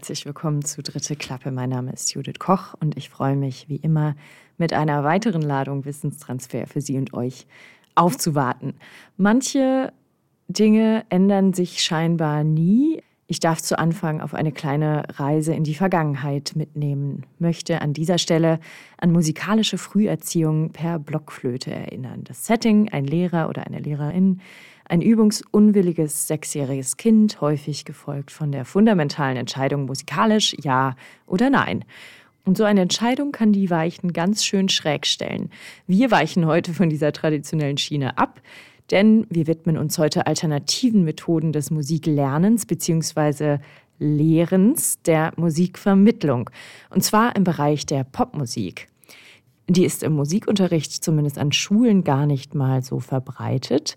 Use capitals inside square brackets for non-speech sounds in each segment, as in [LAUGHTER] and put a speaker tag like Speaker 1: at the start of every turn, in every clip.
Speaker 1: herzlich willkommen zu Dritte Klappe. Mein Name ist Judith Koch und ich freue mich wie immer mit einer weiteren Ladung Wissenstransfer für Sie und euch aufzuwarten. Manche Dinge ändern sich scheinbar nie. Ich darf zu Anfang auf eine kleine Reise in die Vergangenheit mitnehmen, möchte an dieser Stelle an musikalische Früherziehung per Blockflöte erinnern. Das Setting, ein Lehrer oder eine Lehrerin, ein übungsunwilliges sechsjähriges Kind, häufig gefolgt von der fundamentalen Entscheidung musikalisch ja oder nein. Und so eine Entscheidung kann die Weichen ganz schön schräg stellen. Wir weichen heute von dieser traditionellen Schiene ab, denn wir widmen uns heute alternativen Methoden des Musiklernens bzw. Lehrens der Musikvermittlung. Und zwar im Bereich der Popmusik. Die ist im Musikunterricht zumindest an Schulen gar nicht mal so verbreitet.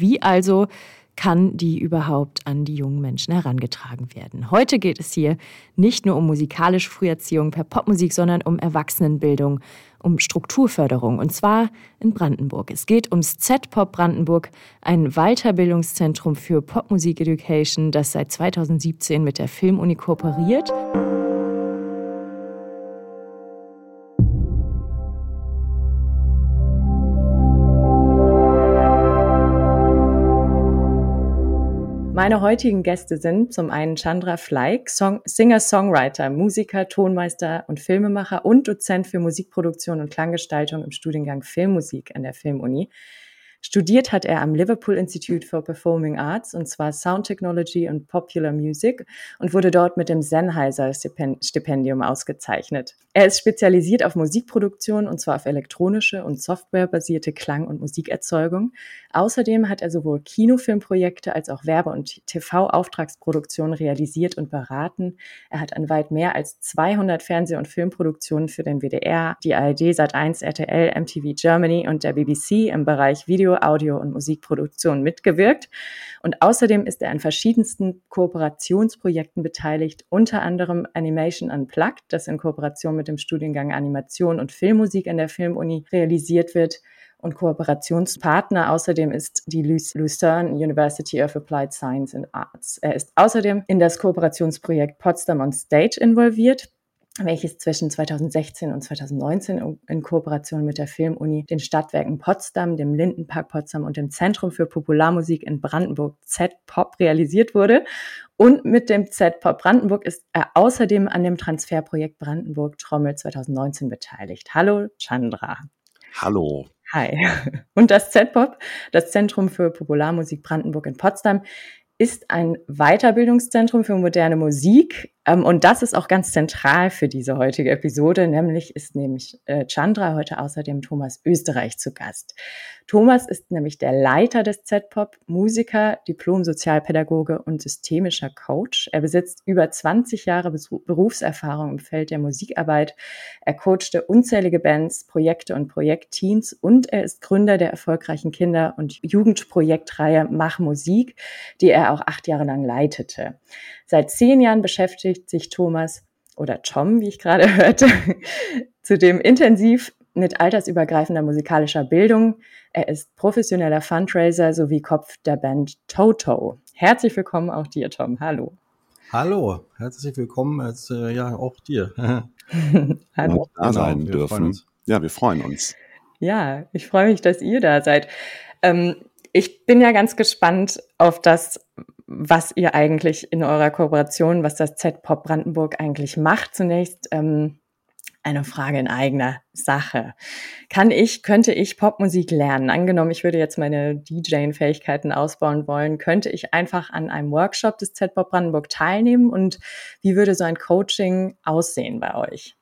Speaker 1: Wie also kann die überhaupt an die jungen Menschen herangetragen werden? Heute geht es hier nicht nur um musikalische Früherziehung per Popmusik, sondern um Erwachsenenbildung, um Strukturförderung und zwar in Brandenburg. Es geht ums Z-Pop Brandenburg, ein Weiterbildungszentrum für Popmusik Education, das seit 2017 mit der Filmuni kooperiert. Meine heutigen Gäste sind zum einen Chandra Fleig, Singer-Songwriter, Musiker, Tonmeister und Filmemacher und Dozent für Musikproduktion und Klanggestaltung im Studiengang Filmmusik an der Filmuni. Studiert hat er am Liverpool Institute for Performing Arts und zwar Sound Technology und Popular Music und wurde dort mit dem Sennheiser Stipendium ausgezeichnet. Er ist spezialisiert auf Musikproduktion und zwar auf elektronische und softwarebasierte Klang- und Musikerzeugung. Außerdem hat er sowohl Kinofilmprojekte als auch Werbe- und TV-Auftragsproduktionen realisiert und beraten. Er hat an weit mehr als 200 Fernseh- und Filmproduktionen für den WDR, die ARD, Sat1, RTL, MTV Germany und der BBC im Bereich Video Audio und Musikproduktion mitgewirkt. Und außerdem ist er an verschiedensten Kooperationsprojekten beteiligt, unter anderem Animation Unplugged, das in Kooperation mit dem Studiengang Animation und Filmmusik an der Filmuni realisiert wird und Kooperationspartner außerdem ist die Lucerne University of Applied Science and Arts. Er ist außerdem in das Kooperationsprojekt Potsdam on Stage involviert welches zwischen 2016 und 2019 in Kooperation mit der Filmuni, den Stadtwerken Potsdam, dem Lindenpark Potsdam und dem Zentrum für Popularmusik in Brandenburg Z-Pop realisiert wurde. Und mit dem Z-Pop Brandenburg ist er außerdem an dem Transferprojekt Brandenburg Trommel 2019 beteiligt. Hallo Chandra.
Speaker 2: Hallo.
Speaker 1: Hi. [LAUGHS] Und das Z-Pop, das Zentrum für Popularmusik Brandenburg in Potsdam, ist ein Weiterbildungszentrum für moderne Musik. Ähm, und das ist auch ganz zentral für diese heutige Episode. Nämlich ist nämlich äh, Chandra heute außerdem Thomas Österreich zu Gast. Thomas ist nämlich der Leiter des Z-Pop, Musiker, Diplom-Sozialpädagoge und systemischer Coach. Er besitzt über 20 Jahre Berufserfahrung im Feld der Musikarbeit. Er coachte unzählige Bands, Projekte und Projektteams und er ist Gründer der erfolgreichen Kinder- und Jugendprojektreihe Mach Musik, die er auch acht Jahre lang leitete. Seit zehn Jahren beschäftigt sich Thomas oder Tom, wie ich gerade [LAUGHS] hörte, zudem intensiv mit altersübergreifender musikalischer Bildung. Er ist professioneller Fundraiser sowie Kopf der Band Toto. Herzlich willkommen auch dir, Tom. Hallo.
Speaker 3: Hallo, herzlich willkommen, als, äh, ja, auch dir. [LAUGHS]
Speaker 2: Hallo. Da sein genau, dürfen. Ja, wir freuen uns.
Speaker 1: Ja, ich freue mich, dass ihr da seid. Ähm, ich bin ja ganz gespannt auf das, was ihr eigentlich in eurer Kooperation, was das Z-Pop Brandenburg eigentlich macht. Zunächst ähm, eine Frage in eigener Sache. Kann ich, könnte ich Popmusik lernen? Angenommen, ich würde jetzt meine DJing-Fähigkeiten ausbauen wollen, könnte ich einfach an einem Workshop des Z-Pop Brandenburg teilnehmen und wie würde so ein Coaching aussehen bei euch?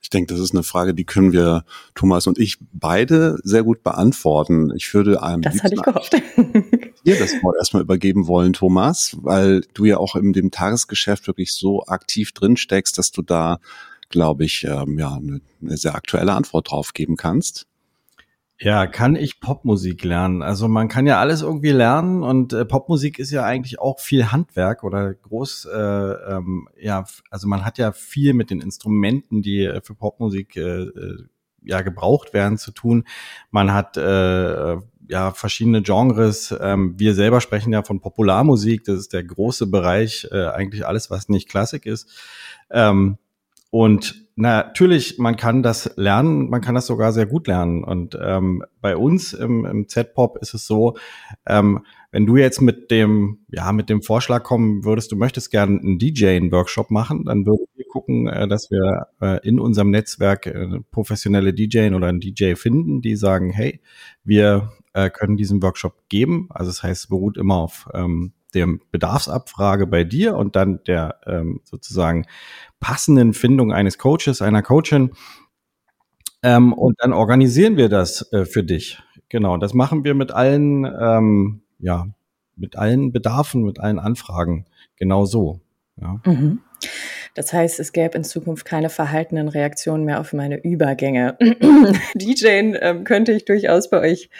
Speaker 2: Ich denke, das ist eine Frage, die können wir, Thomas und ich, beide sehr gut beantworten. Ich würde einem
Speaker 1: das hatte ich gehofft. [LAUGHS]
Speaker 2: dir das Wort erstmal übergeben wollen, Thomas, weil du ja auch in dem Tagesgeschäft wirklich so aktiv drin steckst, dass du da glaube ich, ähm, ja, eine, eine sehr aktuelle Antwort drauf geben kannst.
Speaker 3: Ja, kann ich Popmusik lernen? Also man kann ja alles irgendwie lernen und äh, Popmusik ist ja eigentlich auch viel Handwerk oder groß, äh, ähm, ja, also man hat ja viel mit den Instrumenten, die äh, für Popmusik äh, äh, ja gebraucht werden, zu tun. Man hat äh, ja verschiedene Genres. Ähm, wir selber sprechen ja von Popularmusik, das ist der große Bereich, äh, eigentlich alles, was nicht Klassik ist. Ähm, und natürlich, man kann das lernen, man kann das sogar sehr gut lernen. Und ähm, bei uns im, im Z-Pop ist es so, ähm, wenn du jetzt mit dem, ja, mit dem Vorschlag kommen würdest, du möchtest gerne einen DJ-Workshop machen, dann würden wir gucken, äh, dass wir äh, in unserem Netzwerk äh, professionelle DJ oder einen DJ finden, die sagen, hey, wir äh, können diesen Workshop geben. Also das heißt, es beruht immer auf ähm, der Bedarfsabfrage bei dir und dann der ähm, sozusagen passenden Findung eines Coaches, einer Coachin. Ähm, und dann organisieren wir das äh, für dich. Genau, das machen wir mit allen, ähm, ja, mit allen Bedarfen, mit allen Anfragen. Genau so. Ja.
Speaker 1: Mhm. Das heißt, es gäbe in Zukunft keine verhaltenen Reaktionen mehr auf meine Übergänge. [CLEARS THROAT] DJing ähm, könnte ich durchaus bei euch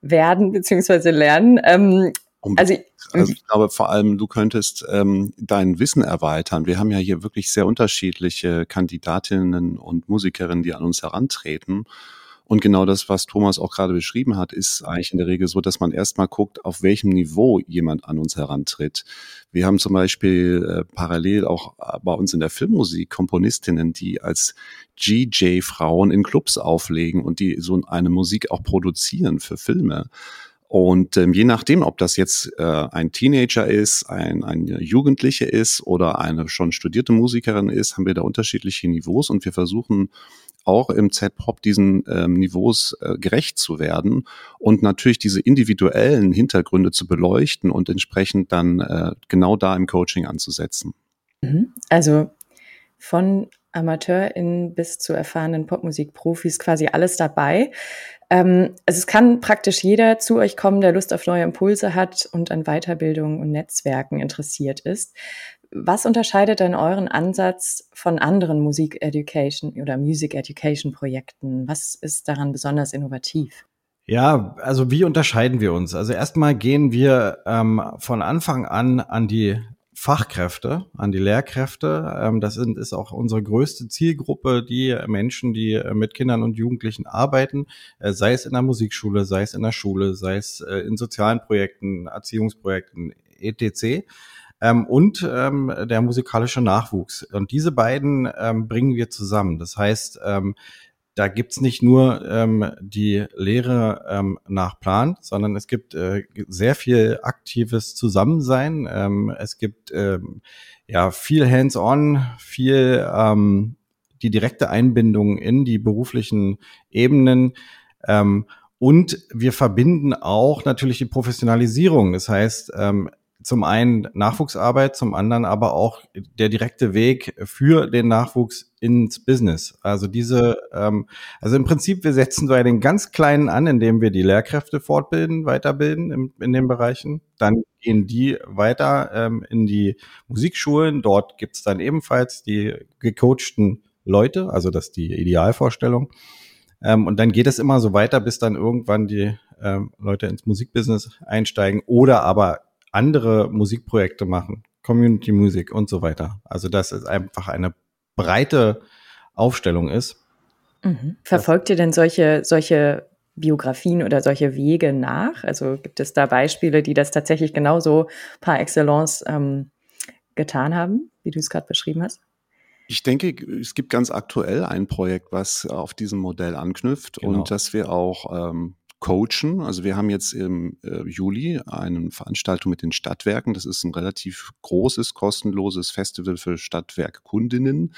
Speaker 1: werden bzw. lernen. Ähm,
Speaker 2: also, also, ich glaube vor allem, du könntest ähm, dein Wissen erweitern. Wir haben ja hier wirklich sehr unterschiedliche Kandidatinnen und Musikerinnen, die an uns herantreten. Und genau das, was Thomas auch gerade beschrieben hat, ist eigentlich in der Regel so, dass man erstmal guckt, auf welchem Niveau jemand an uns herantritt. Wir haben zum Beispiel äh, parallel auch äh, bei uns in der Filmmusik Komponistinnen, die als GJ-Frauen in Clubs auflegen und die so eine Musik auch produzieren für Filme. Und ähm, je nachdem, ob das jetzt äh, ein Teenager ist, ein, ein Jugendliche ist oder eine schon studierte Musikerin ist, haben wir da unterschiedliche Niveaus und wir versuchen auch im Z-Pop diesen ähm, Niveaus äh, gerecht zu werden und natürlich diese individuellen Hintergründe zu beleuchten und entsprechend dann äh, genau da im Coaching anzusetzen.
Speaker 1: Mhm. Also von AmateurInnen bis zu erfahrenen Popmusikprofis quasi alles dabei. Ähm, also es kann praktisch jeder zu euch kommen, der Lust auf neue Impulse hat und an Weiterbildung und Netzwerken interessiert ist. Was unterscheidet denn euren Ansatz von anderen Musik Education oder Music Education Projekten? Was ist daran besonders innovativ?
Speaker 3: Ja, also wie unterscheiden wir uns? Also erstmal gehen wir ähm, von Anfang an an die Fachkräfte, an die Lehrkräfte. Ähm, das sind, ist auch unsere größte Zielgruppe, die Menschen, die äh, mit Kindern und Jugendlichen arbeiten, äh, sei es in der Musikschule, sei es in der Schule, sei es äh, in sozialen Projekten, Erziehungsprojekten, etc ähm, und ähm, der musikalische Nachwuchs. Und diese beiden bringen wir zusammen. Das heißt, da gibt's nicht nur ähm, die Lehre ähm, nach Plan, sondern es gibt äh, sehr viel aktives Zusammensein. Ähm, es gibt ähm, ja viel Hands-on, viel ähm, die direkte Einbindung in die beruflichen Ebenen. Ähm, und wir verbinden auch natürlich die Professionalisierung. Das heißt, ähm, zum einen Nachwuchsarbeit, zum anderen aber auch der direkte Weg für den Nachwuchs ins Business. Also diese, ähm, also im Prinzip, wir setzen bei den ganz Kleinen an, indem wir die Lehrkräfte fortbilden, weiterbilden in, in den Bereichen. Dann gehen die weiter ähm, in die Musikschulen. Dort gibt's dann ebenfalls die gecoachten Leute, also das ist die Idealvorstellung. Ähm, und dann geht es immer so weiter, bis dann irgendwann die ähm, Leute ins Musikbusiness einsteigen oder aber andere Musikprojekte machen, Community Music und so weiter. Also dass es einfach eine breite Aufstellung ist.
Speaker 1: Mhm. Verfolgt ihr denn solche, solche Biografien oder solche Wege nach? Also gibt es da Beispiele, die das tatsächlich genauso par excellence ähm, getan haben, wie du es gerade beschrieben hast?
Speaker 2: Ich denke, es gibt ganz aktuell ein Projekt, was auf diesem Modell anknüpft genau. und das wir auch ähm, coachen. Also wir haben jetzt im äh, Juli eine Veranstaltung mit den Stadtwerken. Das ist ein relativ großes, kostenloses Festival für Stadtwerkkundinnen.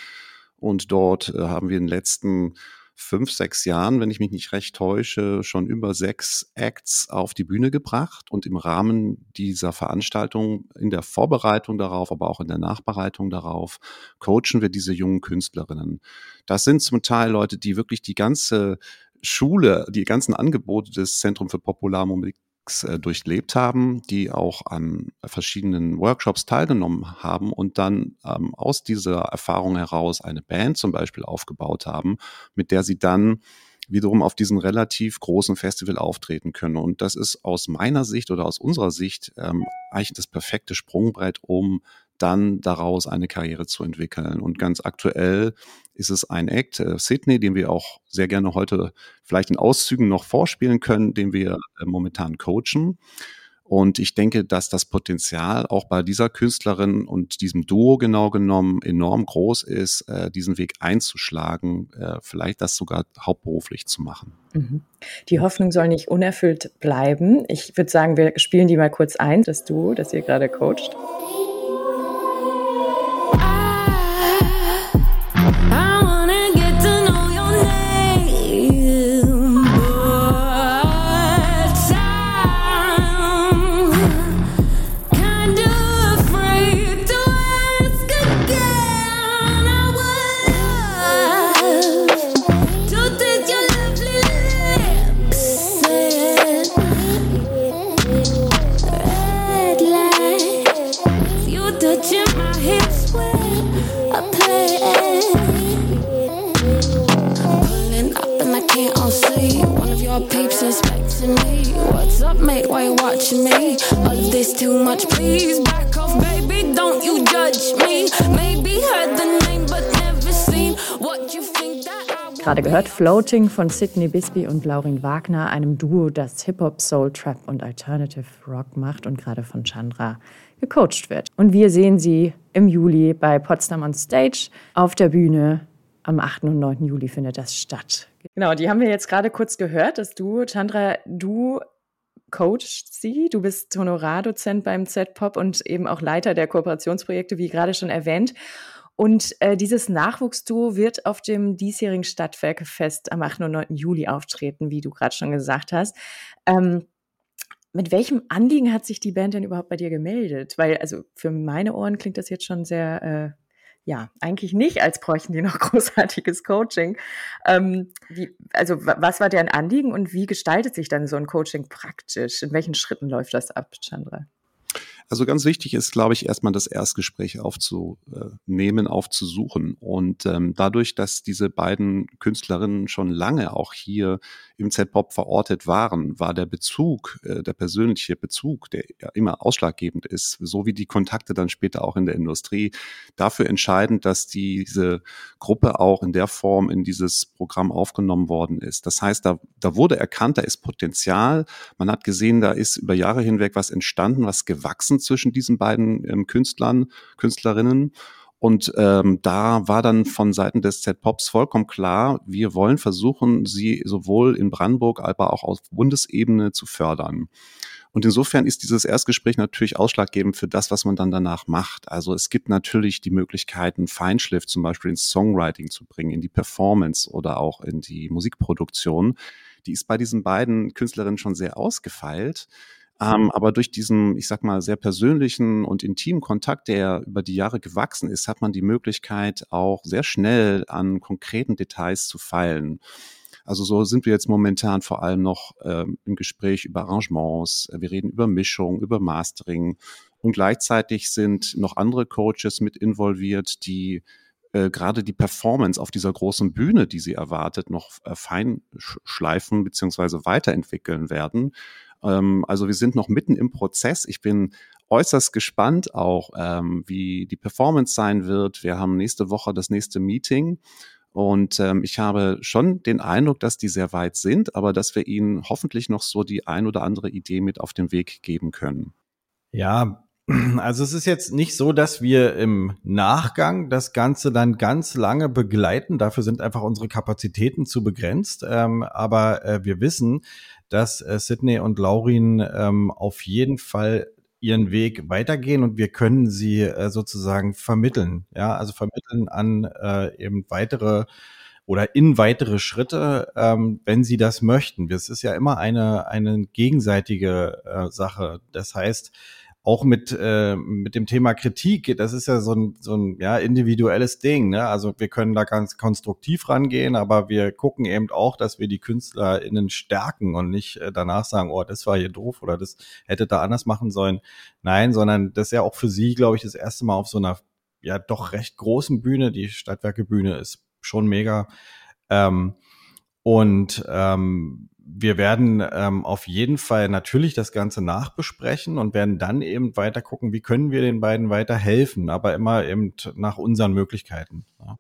Speaker 2: Und dort äh, haben wir in den letzten fünf, sechs Jahren, wenn ich mich nicht recht täusche, schon über sechs Acts auf die Bühne gebracht. Und im Rahmen dieser Veranstaltung, in der Vorbereitung darauf, aber auch in der Nachbereitung darauf, coachen wir diese jungen Künstlerinnen. Das sind zum Teil Leute, die wirklich die ganze Schule die ganzen Angebote des Zentrum für Popularmusik äh, durchlebt haben, die auch an verschiedenen Workshops teilgenommen haben und dann ähm, aus dieser Erfahrung heraus eine Band zum Beispiel aufgebaut haben, mit der sie dann wiederum auf diesem relativ großen Festival auftreten können. Und das ist aus meiner Sicht oder aus unserer Sicht ähm, eigentlich das perfekte Sprungbrett, um dann daraus eine Karriere zu entwickeln. Und ganz aktuell ist es ein Act, äh, Sydney, den wir auch sehr gerne heute vielleicht in Auszügen noch vorspielen können, den wir äh, momentan coachen. Und ich denke, dass das Potenzial auch bei dieser Künstlerin und diesem Duo genau genommen enorm groß ist, äh, diesen Weg einzuschlagen, äh, vielleicht das sogar hauptberuflich zu machen. Mhm.
Speaker 1: Die Hoffnung soll nicht unerfüllt bleiben. Ich würde sagen, wir spielen die mal kurz ein, das Duo, das ihr gerade coacht. Gehört Floating von Sidney Bisbee und Laurin Wagner, einem Duo, das Hip-Hop, Soul, Trap und Alternative Rock macht und gerade von Chandra gecoacht wird. Und wir sehen sie im Juli bei Potsdam on Stage auf der Bühne. Am 8. und 9. Juli findet das statt. Genau, die haben wir jetzt gerade kurz gehört, dass du, Chandra, du coachst sie. Du bist Honorardozent beim Z-Pop und eben auch Leiter der Kooperationsprojekte, wie gerade schon erwähnt. Und äh, dieses Nachwuchsduo wird auf dem diesjährigen Stadtwerkefest am 8. und 9. Juli auftreten, wie du gerade schon gesagt hast. Ähm, mit welchem Anliegen hat sich die Band denn überhaupt bei dir gemeldet? Weil, also für meine Ohren klingt das jetzt schon sehr äh, ja, eigentlich nicht, als bräuchten die noch [LAUGHS] großartiges Coaching. Ähm, wie, also was war deren Anliegen und wie gestaltet sich dann so ein Coaching praktisch? In welchen Schritten läuft das ab, Chandra?
Speaker 2: Also ganz wichtig ist, glaube ich, erstmal das Erstgespräch aufzunehmen, aufzusuchen. Und ähm, dadurch, dass diese beiden Künstlerinnen schon lange auch hier im Z-Pop verortet waren, war der Bezug, äh, der persönliche Bezug, der ja immer ausschlaggebend ist, so wie die Kontakte dann später auch in der Industrie, dafür entscheidend, dass diese Gruppe auch in der Form in dieses Programm aufgenommen worden ist. Das heißt, da, da wurde erkannt, da ist Potenzial. Man hat gesehen, da ist über Jahre hinweg was entstanden, was gewachsen zwischen diesen beiden ähm, Künstlern, Künstlerinnen. Und ähm, da war dann von Seiten des Z-Pops vollkommen klar, wir wollen versuchen, sie sowohl in Brandenburg, aber auch auf Bundesebene zu fördern. Und insofern ist dieses Erstgespräch natürlich ausschlaggebend für das, was man dann danach macht. Also es gibt natürlich die Möglichkeiten, Feinschliff zum Beispiel ins Songwriting zu bringen, in die Performance oder auch in die Musikproduktion. Die ist bei diesen beiden Künstlerinnen schon sehr ausgefeilt. Ähm, aber durch diesen, ich sag mal, sehr persönlichen und intimen Kontakt, der über die Jahre gewachsen ist, hat man die Möglichkeit, auch sehr schnell an konkreten Details zu feilen. Also so sind wir jetzt momentan vor allem noch ähm, im Gespräch über Arrangements. Wir reden über Mischung, über Mastering. Und gleichzeitig sind noch andere Coaches mit involviert, die äh, gerade die Performance auf dieser großen Bühne, die sie erwartet, noch äh, fein bzw. weiterentwickeln werden. Ähm, also wir sind noch mitten im Prozess. Ich bin äußerst gespannt auch, ähm, wie die Performance sein wird. Wir haben nächste Woche das nächste Meeting. Und ähm, ich habe schon den Eindruck, dass die sehr weit sind, aber dass wir ihnen hoffentlich noch so die ein oder andere Idee mit auf den Weg geben können.
Speaker 3: Ja, also es ist jetzt nicht so, dass wir im Nachgang das Ganze dann ganz lange begleiten. Dafür sind einfach unsere Kapazitäten zu begrenzt. Ähm, aber äh, wir wissen, dass äh, Sydney und Laurin ähm, auf jeden Fall ihren Weg weitergehen und wir können sie äh, sozusagen vermitteln. Ja, also vermitteln an äh, eben weitere oder in weitere Schritte, ähm, wenn sie das möchten. Es ist ja immer eine, eine gegenseitige äh, Sache. Das heißt, auch mit, äh, mit dem Thema Kritik, das ist ja so ein, so ein ja, individuelles Ding. Ne? Also wir können da ganz konstruktiv rangehen, aber wir gucken eben auch, dass wir die KünstlerInnen stärken und nicht äh, danach sagen, oh, das war hier doof oder das hätte da anders machen sollen. Nein, sondern das ist ja auch für sie, glaube ich, das erste Mal auf so einer ja doch recht großen Bühne. Die Stadtwerkebühne ist schon mega. Ähm, und ähm, wir werden ähm, auf jeden Fall natürlich das Ganze nachbesprechen und werden dann eben weiter gucken, wie können wir den beiden weiter helfen, aber immer eben nach unseren Möglichkeiten. Ja.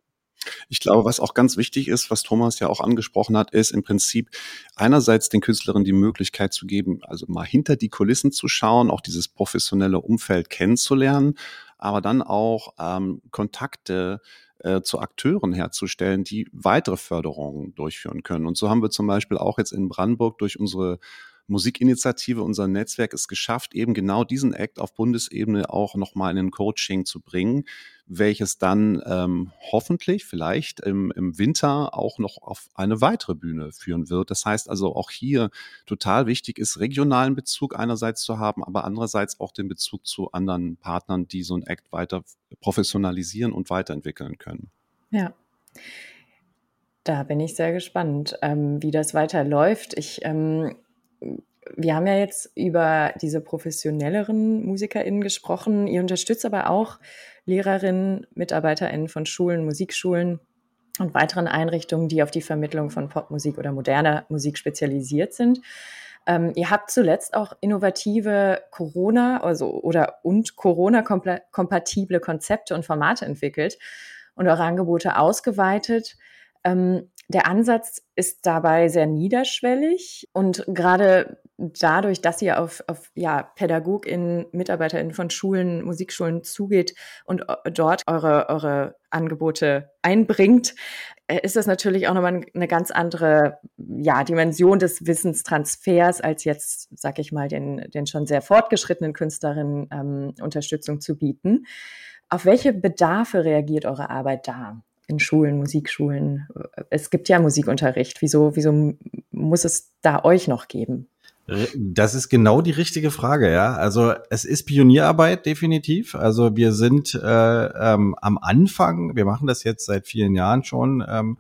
Speaker 2: Ich glaube, was auch ganz wichtig ist, was Thomas ja auch angesprochen hat, ist im Prinzip einerseits den Künstlerinnen die Möglichkeit zu geben, also mal hinter die Kulissen zu schauen, auch dieses professionelle Umfeld kennenzulernen, aber dann auch ähm, Kontakte äh, zu Akteuren herzustellen, die weitere Förderungen durchführen können. Und so haben wir zum Beispiel auch jetzt in Brandenburg durch unsere Musikinitiative, unser Netzwerk es geschafft, eben genau diesen Act auf Bundesebene auch nochmal in ein Coaching zu bringen, welches dann ähm, hoffentlich vielleicht im, im Winter auch noch auf eine weitere Bühne führen wird. Das heißt also auch hier total wichtig ist, regionalen Bezug einerseits zu haben, aber andererseits auch den Bezug zu anderen Partnern, die so ein Act weiter professionalisieren und weiterentwickeln können.
Speaker 1: Ja. Da bin ich sehr gespannt, ähm, wie das weiterläuft. Ich ähm, wir haben ja jetzt über diese professionelleren MusikerInnen gesprochen. Ihr unterstützt aber auch Lehrerinnen, MitarbeiterInnen von Schulen, Musikschulen und weiteren Einrichtungen, die auf die Vermittlung von Popmusik oder moderner Musik spezialisiert sind. Ähm, ihr habt zuletzt auch innovative Corona also, oder und Corona-kompatible Konzepte und Formate entwickelt und eure Angebote ausgeweitet. Ähm, der Ansatz ist dabei sehr niederschwellig und gerade dadurch, dass ihr auf, auf ja, PädagogInnen, MitarbeiterInnen von Schulen, Musikschulen zugeht und äh, dort eure, eure Angebote einbringt, äh, ist das natürlich auch nochmal eine ganz andere ja, Dimension des Wissenstransfers, als jetzt, sag ich mal, den, den schon sehr fortgeschrittenen Künstlerinnen ähm, Unterstützung zu bieten. Auf welche Bedarfe reagiert eure Arbeit da? In Schulen, Musikschulen. Es gibt ja Musikunterricht. Wieso, wieso muss es da euch noch geben?
Speaker 3: Das ist genau die richtige Frage, ja. Also es ist Pionierarbeit definitiv. Also wir sind äh, ähm, am Anfang, wir machen das jetzt seit vielen Jahren schon, ähm,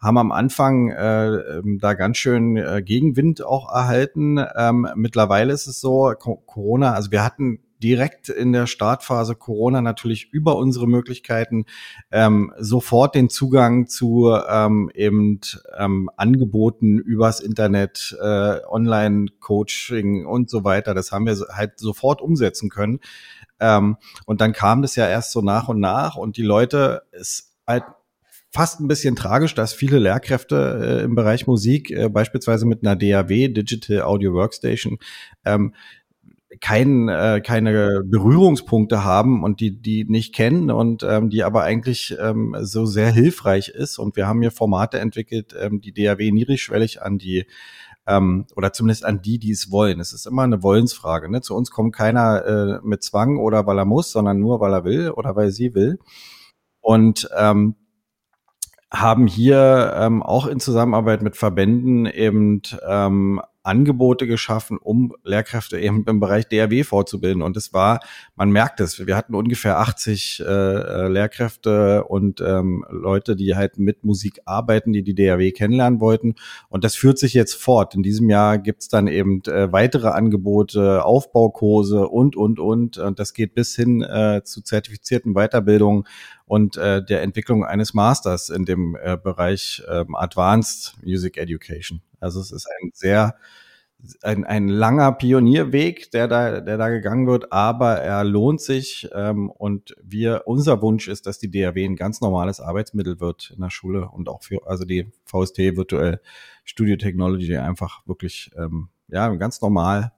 Speaker 3: haben am Anfang äh, ähm, da ganz schön äh, Gegenwind auch erhalten. Ähm, mittlerweile ist es so, Corona, also wir hatten direkt in der Startphase Corona natürlich über unsere Möglichkeiten ähm, sofort den Zugang zu ähm, eben ähm, Angeboten übers Internet, äh, Online-Coaching und so weiter. Das haben wir halt sofort umsetzen können. Ähm, und dann kam das ja erst so nach und nach und die Leute ist halt fast ein bisschen tragisch, dass viele Lehrkräfte äh, im Bereich Musik, äh, beispielsweise mit einer DAW, Digital Audio Workstation, ähm, kein, äh, keine Berührungspunkte haben und die die nicht kennen und ähm, die aber eigentlich ähm, so sehr hilfreich ist. Und wir haben hier Formate entwickelt, ähm, die DAW niedrigschwellig an die ähm, oder zumindest an die, die es wollen. Es ist immer eine Wollensfrage. Ne? Zu uns kommt keiner äh, mit Zwang oder weil er muss, sondern nur weil er will oder weil sie will. Und ähm, haben hier ähm, auch in Zusammenarbeit mit Verbänden eben ähm, Angebote geschaffen, um Lehrkräfte eben im Bereich DRW fortzubilden. Und es war, man merkt es, wir hatten ungefähr 80 äh, äh, Lehrkräfte und ähm, Leute, die halt mit Musik arbeiten, die die DRW kennenlernen wollten. Und das führt sich jetzt fort. In diesem Jahr gibt's dann eben äh, weitere Angebote, Aufbaukurse und, und, und. Und das geht bis hin äh, zu zertifizierten Weiterbildungen und äh, der Entwicklung eines Masters in dem äh, Bereich äh, Advanced Music Education. Also es ist ein sehr ein, ein langer Pionierweg, der da, der da gegangen wird, aber er lohnt sich ähm, und wir, unser Wunsch ist, dass die DAW ein ganz normales Arbeitsmittel wird in der Schule und auch für, also die VST virtuell Studio Technology einfach wirklich, ähm, ja, ganz normal,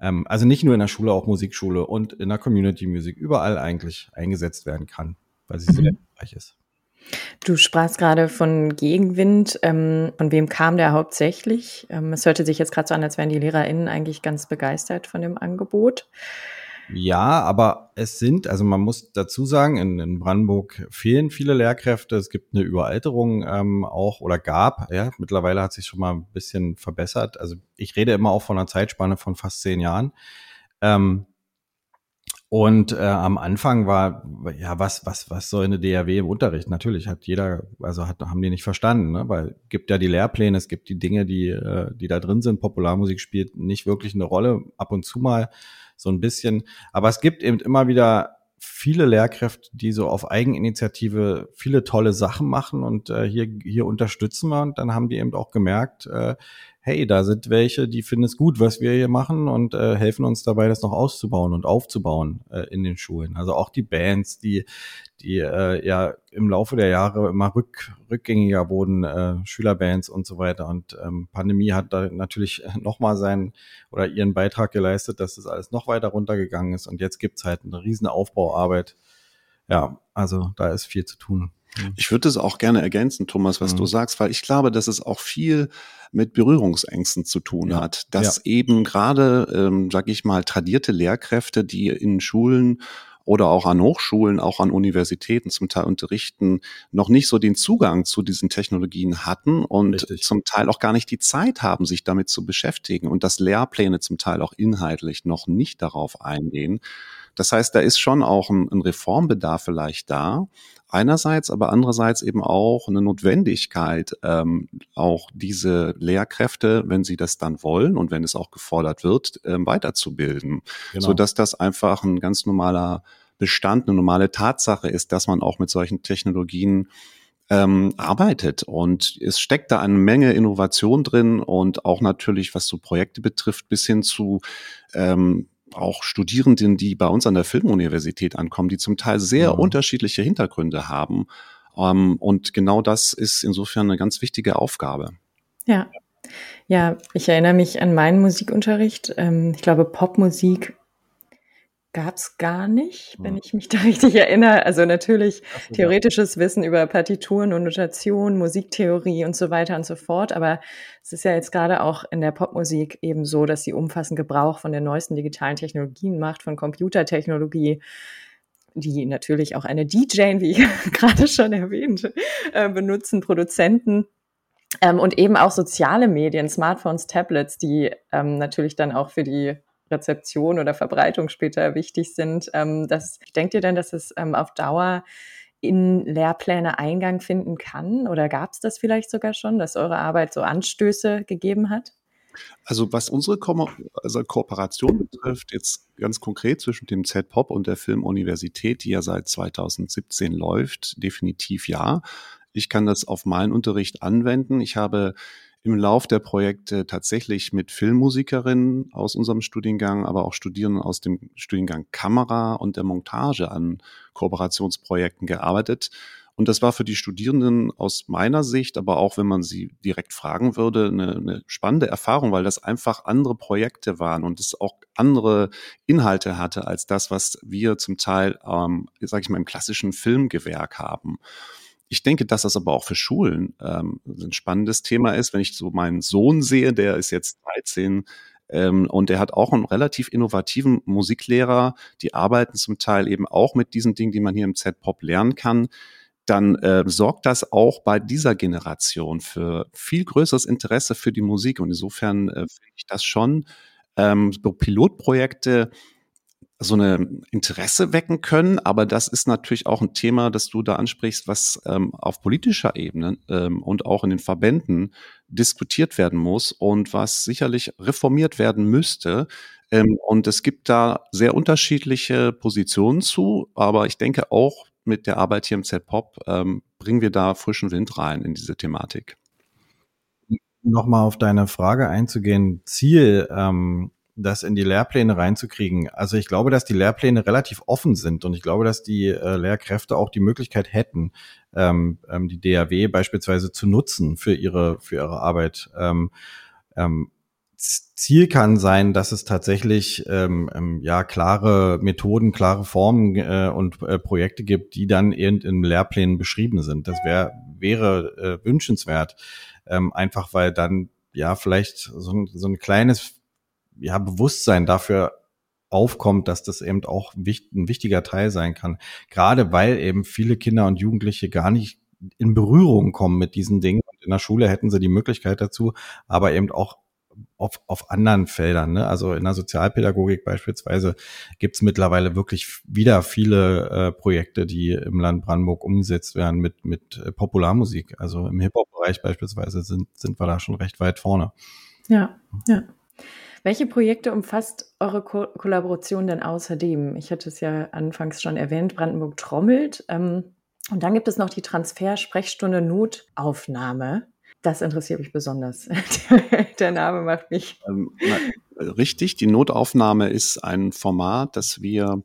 Speaker 3: ähm, also nicht nur in der Schule, auch Musikschule und in der Community Music, überall eigentlich eingesetzt werden kann, weil sie sehr mhm. hilfreich ist.
Speaker 1: Du sprachst gerade von Gegenwind. Ähm, von wem kam der hauptsächlich? Ähm, es hörte sich jetzt gerade so an, als wären die LehrerInnen eigentlich ganz begeistert von dem Angebot.
Speaker 3: Ja, aber es sind, also man muss dazu sagen, in, in Brandenburg fehlen viele Lehrkräfte. Es gibt eine Überalterung ähm, auch oder gab. Ja, mittlerweile hat sich schon mal ein bisschen verbessert. Also ich rede immer auch von einer Zeitspanne von fast zehn Jahren. Ähm, und äh, am Anfang war, ja, was, was, was soll eine DAW im Unterricht? Natürlich hat jeder, also hat, haben die nicht verstanden, ne? weil gibt ja die Lehrpläne, es gibt die Dinge, die, äh, die da drin sind. Popularmusik spielt nicht wirklich eine Rolle, ab und zu mal so ein bisschen. Aber es gibt eben immer wieder viele Lehrkräfte, die so auf Eigeninitiative viele tolle Sachen machen und äh, hier, hier unterstützen wir. Und dann haben die eben auch gemerkt, äh, hey, da sind welche, die finden es gut, was wir hier machen und äh, helfen uns dabei, das noch auszubauen und aufzubauen äh, in den Schulen. Also auch die Bands, die, die äh, ja im Laufe der Jahre immer rück, rückgängiger wurden, äh, Schülerbands und so weiter. Und ähm, Pandemie hat da natürlich [LAUGHS] nochmal seinen oder ihren Beitrag geleistet, dass das alles noch weiter runtergegangen ist. Und jetzt gibt's halt eine riesen Aufbauarbeit. Ja, also da ist viel zu tun.
Speaker 2: Mhm. Ich würde es auch gerne ergänzen, Thomas, was mhm. du sagst, weil ich glaube, dass es auch viel mit Berührungsängsten zu tun ja. hat, dass ja. eben gerade, ähm, sag ich mal, tradierte Lehrkräfte, die in Schulen oder auch an Hochschulen, auch an Universitäten zum Teil unterrichten, noch nicht so den Zugang zu diesen Technologien hatten und Richtig. zum Teil auch gar nicht die Zeit haben, sich damit zu beschäftigen und dass Lehrpläne zum Teil auch inhaltlich noch nicht darauf eingehen. Das heißt, da ist schon auch ein, ein Reformbedarf vielleicht da. Einerseits, aber andererseits eben auch eine Notwendigkeit, ähm, auch diese Lehrkräfte, wenn sie das dann wollen und wenn es auch gefordert wird, ähm, weiterzubilden, genau. so dass das einfach ein ganz normaler Bestand, eine normale Tatsache ist, dass man auch mit solchen Technologien ähm, arbeitet. Und es steckt da eine Menge Innovation drin und auch natürlich, was so Projekte betrifft, bis hin zu ähm, auch Studierenden, die bei uns an der Filmuniversität ankommen, die zum Teil sehr ja. Mhm. unterschiedliche Hintergründe haben. Ähm, und genau das ist insofern eine ganz wichtige Aufgabe.
Speaker 1: Ja. Ja, ich erinnere mich an meinen Musikunterricht. Ähm, ich glaube, Popmusik Gab's gar nicht, wenn ich mich [LAUGHS] da richtig erinnere. Also natürlich theoretisches Wissen über Partituren und Notation, Musiktheorie und so weiter und so fort. Aber es ist ja jetzt gerade auch in der Popmusik eben so, dass sie umfassend Gebrauch von den neuesten digitalen Technologien macht, von Computertechnologie, die natürlich auch eine DJ, wie ich [LAUGHS] gerade schon erwähnt, äh, benutzen, Produzenten. Ähm, und eben auch soziale Medien, Smartphones, Tablets, die ähm, natürlich dann auch für die Rezeption oder Verbreitung später wichtig sind. Ähm, das, denkt ihr denn, dass es ähm, auf Dauer in Lehrpläne Eingang finden kann? Oder gab es das vielleicht sogar schon, dass eure Arbeit so Anstöße gegeben hat?
Speaker 2: Also was unsere Ko also Kooperation betrifft, jetzt ganz konkret zwischen dem Z-Pop und der Filmuniversität, die ja seit 2017 läuft, definitiv ja. Ich kann das auf meinen Unterricht anwenden. Ich habe im Lauf der Projekte tatsächlich mit Filmmusikerinnen aus unserem Studiengang, aber auch Studierenden aus dem Studiengang Kamera und der Montage an Kooperationsprojekten gearbeitet. Und das war für die Studierenden aus meiner Sicht, aber auch wenn man sie direkt fragen würde, eine, eine spannende Erfahrung, weil das einfach andere Projekte waren und es auch andere Inhalte hatte als das, was wir zum Teil, ähm, sage ich mal, im klassischen Filmgewerk haben. Ich denke, dass das aber auch für Schulen ähm, ein spannendes Thema ist. Wenn ich so meinen Sohn sehe, der ist jetzt 13 ähm, und der hat auch einen relativ innovativen Musiklehrer. Die arbeiten zum Teil eben auch mit diesen Dingen, die man hier im Z-Pop lernen kann dann äh, sorgt das auch bei dieser Generation für viel größeres Interesse für die Musik. Und insofern äh, finde ich das schon ähm, so Pilotprojekte so eine Interesse wecken können. Aber das ist natürlich auch ein Thema, das du da ansprichst, was ähm, auf politischer Ebene ähm, und auch in den Verbänden diskutiert werden muss und was sicherlich reformiert werden müsste. Ähm, und es gibt da sehr unterschiedliche Positionen zu, aber ich denke auch mit der Arbeit hier im Z-Pop ähm, bringen wir da frischen Wind rein in diese Thematik.
Speaker 3: Nochmal auf deine Frage einzugehen. Ziel ähm, das in die Lehrpläne reinzukriegen. Also ich glaube, dass die Lehrpläne relativ offen sind und ich glaube, dass die äh, Lehrkräfte auch die Möglichkeit hätten, ähm, ähm, die DAW beispielsweise zu nutzen für ihre für ihre Arbeit. Ähm, ähm, Ziel kann sein, dass es tatsächlich ähm, ähm, ja klare Methoden, klare Formen äh, und äh, Projekte gibt, die dann eben in Lehrplänen beschrieben sind. Das wär, wäre äh, wünschenswert, ähm, einfach weil dann ja vielleicht so ein, so ein kleines ja, Bewusstsein dafür aufkommt, dass das eben auch ein wichtiger Teil sein kann. Gerade weil eben viele Kinder und Jugendliche gar nicht in Berührung kommen mit diesen Dingen. in der Schule hätten sie die Möglichkeit dazu, aber eben auch auf, auf anderen Feldern. Ne? Also in der Sozialpädagogik beispielsweise gibt es mittlerweile wirklich wieder viele äh, Projekte, die im Land Brandenburg umgesetzt werden mit, mit äh, Popularmusik. Also im Hip-Hop-Bereich beispielsweise sind, sind wir da schon recht weit vorne.
Speaker 1: Ja, ja. Welche Projekte umfasst eure Ko Kollaboration denn außerdem? Ich hatte es ja anfangs schon erwähnt, Brandenburg trommelt. Ähm, und dann gibt es noch die Transfer-Sprechstunde Notaufnahme. Das interessiert mich besonders. [LAUGHS] Der Name macht mich. Ähm,
Speaker 2: richtig, die Notaufnahme ist ein Format, das wir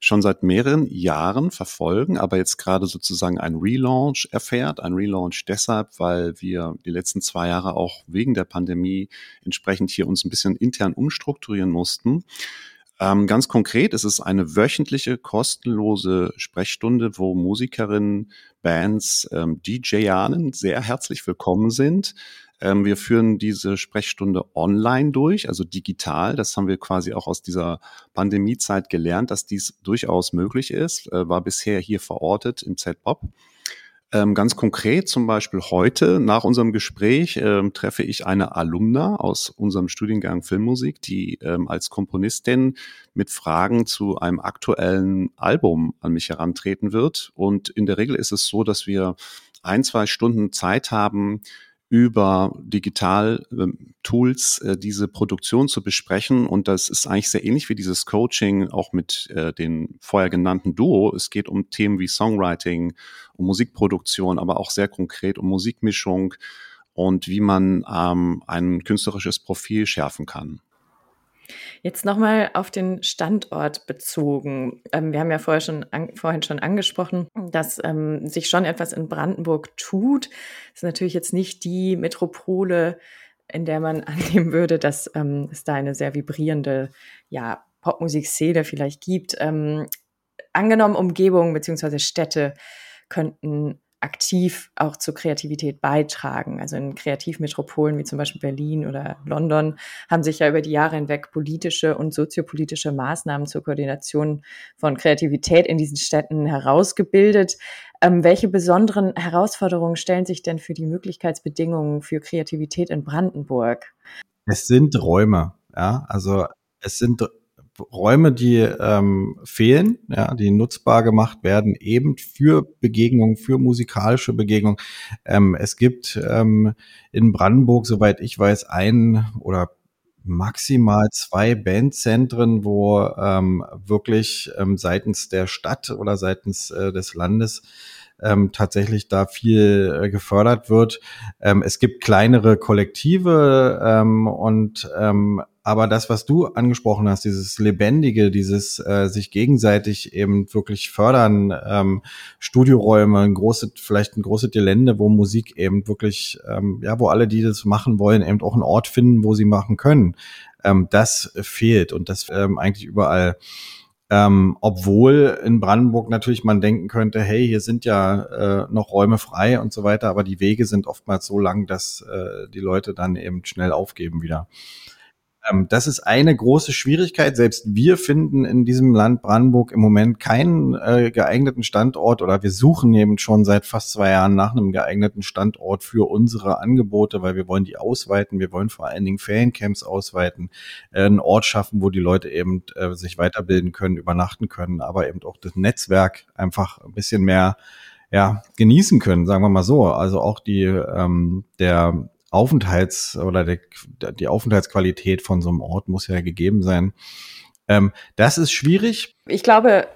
Speaker 2: schon seit mehreren Jahren verfolgen, aber jetzt gerade sozusagen ein Relaunch erfährt. Ein Relaunch deshalb, weil wir die letzten zwei Jahre auch wegen der Pandemie entsprechend hier uns ein bisschen intern umstrukturieren mussten. Ähm, ganz konkret ist es eine wöchentliche kostenlose Sprechstunde, wo Musikerinnen, Bands, ähm, DJanen sehr herzlich willkommen sind. Ähm, wir führen diese Sprechstunde online durch, also digital. Das haben wir quasi auch aus dieser Pandemiezeit gelernt, dass dies durchaus möglich ist. Äh, war bisher hier verortet im ZBOP. Ähm, ganz konkret, zum Beispiel heute nach unserem Gespräch ähm, treffe ich eine Alumna aus unserem Studiengang Filmmusik, die ähm, als Komponistin mit Fragen zu einem aktuellen Album an mich herantreten wird. Und in der Regel ist es so, dass wir ein, zwei Stunden Zeit haben, über Digital-Tools äh, diese Produktion zu besprechen. Und das ist eigentlich sehr ähnlich wie dieses Coaching auch mit äh, den vorher genannten Duo. Es geht um Themen wie Songwriting, um Musikproduktion, aber auch sehr konkret um Musikmischung und wie man ähm, ein künstlerisches Profil schärfen kann.
Speaker 1: Jetzt nochmal auf den Standort bezogen. Ähm, wir haben ja vorher schon an, vorhin schon angesprochen, dass ähm, sich schon etwas in Brandenburg tut. Das ist natürlich jetzt nicht die Metropole, in der man [LAUGHS] annehmen würde, dass ähm, es da eine sehr vibrierende ja, Popmusikszene vielleicht gibt. Ähm, angenommen, Umgebungen beziehungsweise Städte könnten aktiv auch zur Kreativität beitragen. Also in Kreativmetropolen wie zum Beispiel Berlin oder London haben sich ja über die Jahre hinweg politische und soziopolitische Maßnahmen zur Koordination von Kreativität in diesen Städten herausgebildet. Ähm, welche besonderen Herausforderungen stellen sich denn für die Möglichkeitsbedingungen für Kreativität in Brandenburg?
Speaker 3: Es sind Räume, ja, also es sind Räume, die ähm, fehlen, ja, die nutzbar gemacht werden, eben für Begegnungen, für musikalische Begegnungen. Ähm, es gibt ähm, in Brandenburg, soweit ich weiß, ein oder maximal zwei Bandzentren, wo ähm, wirklich ähm, seitens der Stadt oder seitens äh, des Landes ähm, tatsächlich da viel äh, gefördert wird. Ähm, es gibt kleinere Kollektive ähm, und ähm, aber das, was du angesprochen hast, dieses Lebendige, dieses äh, sich gegenseitig eben wirklich fördern, ähm, Studioräume, ein großes, vielleicht ein großes Gelände, wo Musik eben wirklich, ähm, ja, wo alle, die das machen wollen, eben auch einen Ort finden, wo sie machen können. Ähm, das fehlt und das ähm, eigentlich überall. Ähm, obwohl in Brandenburg natürlich man denken könnte, hey, hier sind ja äh, noch Räume frei und so weiter, aber die Wege sind oftmals so lang, dass äh, die Leute dann eben schnell aufgeben wieder. Ähm, das ist eine große Schwierigkeit. Selbst wir finden in diesem Land Brandenburg im Moment keinen äh, geeigneten Standort oder wir suchen eben schon seit fast zwei Jahren nach einem geeigneten Standort für unsere Angebote, weil wir wollen die ausweiten. Wir wollen vor allen Dingen Feriencamps ausweiten, äh, einen Ort schaffen, wo die Leute eben äh, sich weiterbilden können, übernachten können, aber eben auch das Netzwerk einfach ein bisschen mehr ja, genießen können, sagen wir mal so. Also auch die ähm, der Aufenthalts- oder der, die Aufenthaltsqualität von so einem Ort muss ja gegeben sein. Ähm, das ist schwierig.
Speaker 1: Ich glaube,